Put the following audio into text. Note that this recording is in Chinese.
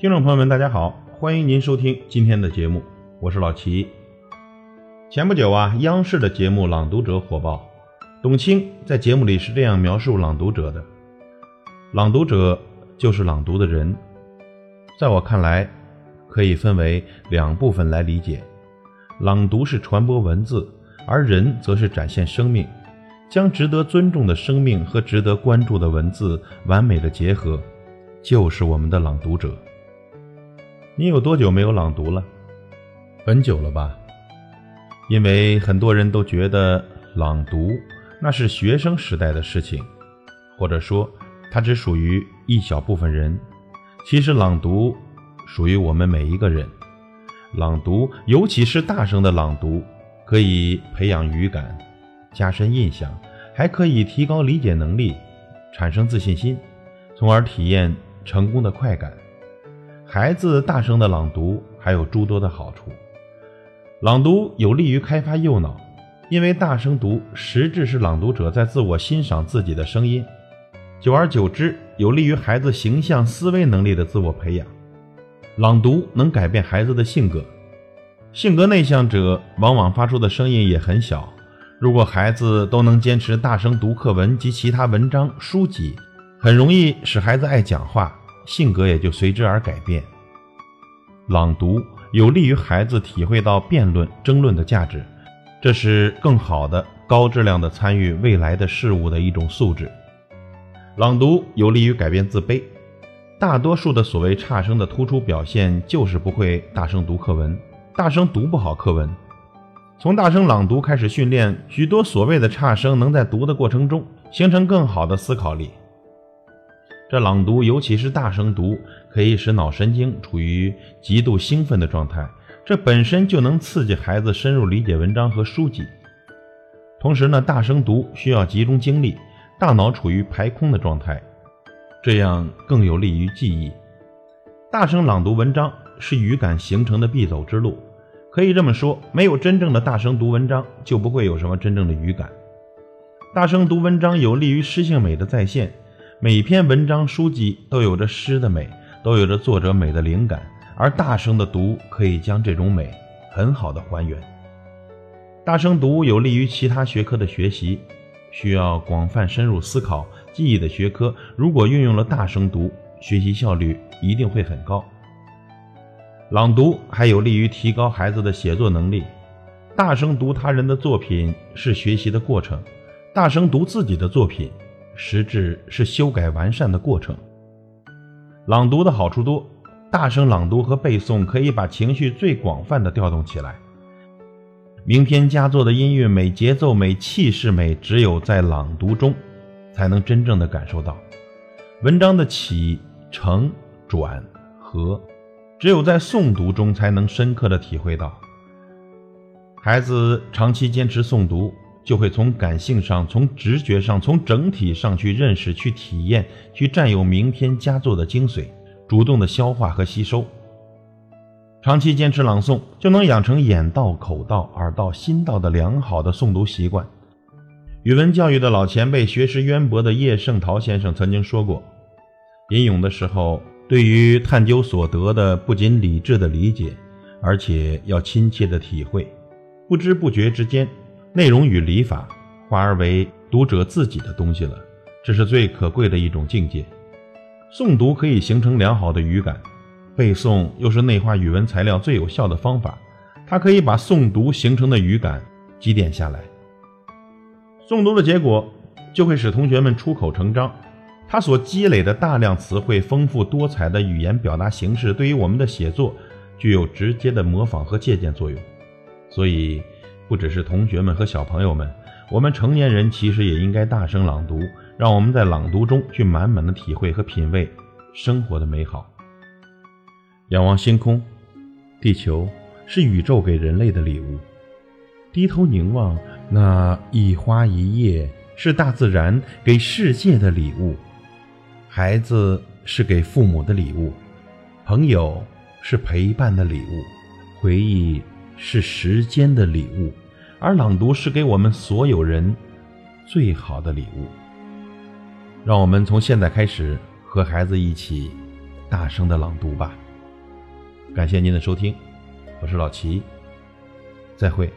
听众朋友们，大家好，欢迎您收听今天的节目，我是老齐。前不久啊，央视的节目《朗读者》火爆，董卿在节目里是这样描述朗读者的：“朗读者就是朗读的人，在我看来，可以分为两部分来理解。朗读是传播文字，而人则是展现生命，将值得尊重的生命和值得关注的文字完美的结合，就是我们的朗读者。”你有多久没有朗读了？很久了吧？因为很多人都觉得朗读那是学生时代的事情，或者说它只属于一小部分人。其实朗读属于我们每一个人。朗读，尤其是大声的朗读，可以培养语感，加深印象，还可以提高理解能力，产生自信心，从而体验成功的快感。孩子大声的朗读还有诸多的好处。朗读有利于开发右脑，因为大声读实质是朗读者在自我欣赏自己的声音，久而久之有利于孩子形象思维能力的自我培养。朗读能改变孩子的性格，性格内向者往往发出的声音也很小。如果孩子都能坚持大声读课文及其他文章书籍，很容易使孩子爱讲话。性格也就随之而改变。朗读有利于孩子体会到辩论、争论的价值，这是更好的、高质量的参与未来的事物的一种素质。朗读有利于改变自卑。大多数的所谓差生的突出表现，就是不会大声读课文，大声读不好课文。从大声朗读开始训练，许多所谓的差生能在读的过程中形成更好的思考力。这朗读，尤其是大声读，可以使脑神经处于极度兴奋的状态，这本身就能刺激孩子深入理解文章和书籍。同时呢，大声读需要集中精力，大脑处于排空的状态，这样更有利于记忆。大声朗读文章是语感形成的必走之路。可以这么说，没有真正的大声读文章，就不会有什么真正的语感。大声读文章有利于诗性美的再现。每篇文章、书籍都有着诗的美，都有着作者美的灵感，而大声的读可以将这种美很好的还原。大声读有利于其他学科的学习，需要广泛深入思考、记忆的学科，如果运用了大声读，学习效率一定会很高。朗读还有利于提高孩子的写作能力。大声读他人的作品是学习的过程，大声读自己的作品。实质是修改完善的过程。朗读的好处多，大声朗读和背诵可以把情绪最广泛的调动起来。名篇佳作的音乐美、节奏美、气势美，只有在朗读中才能真正的感受到。文章的起承转合，只有在诵读中才能深刻的体会到。孩子长期坚持诵读。就会从感性上、从直觉上、从整体上去认识、去体验、去占有名篇佳作的精髓，主动的消化和吸收。长期坚持朗诵，就能养成眼到、口到、耳到、心到的良好的诵读习惯。语文教育的老前辈、学识渊博的叶圣陶先生曾经说过：“吟咏的时候，对于探究所得的不仅理智的理解，而且要亲切的体会，不知不觉之间。”内容与理法化而为读者自己的东西了，这是最可贵的一种境界。诵读可以形成良好的语感，背诵又是内化语文材料最有效的方法。它可以把诵读形成的语感积淀下来。诵读的结果就会使同学们出口成章。它所积累的大量词汇、丰富多彩的语言表达形式，对于我们的写作具有直接的模仿和借鉴作用。所以。不只是同学们和小朋友们，我们成年人其实也应该大声朗读，让我们在朗读中去满满的体会和品味生活的美好。仰望星空，地球是宇宙给人类的礼物；低头凝望那一花一叶，是大自然给世界的礼物。孩子是给父母的礼物，朋友是陪伴的礼物，回忆。是时间的礼物，而朗读是给我们所有人最好的礼物。让我们从现在开始和孩子一起大声的朗读吧。感谢您的收听，我是老齐，再会。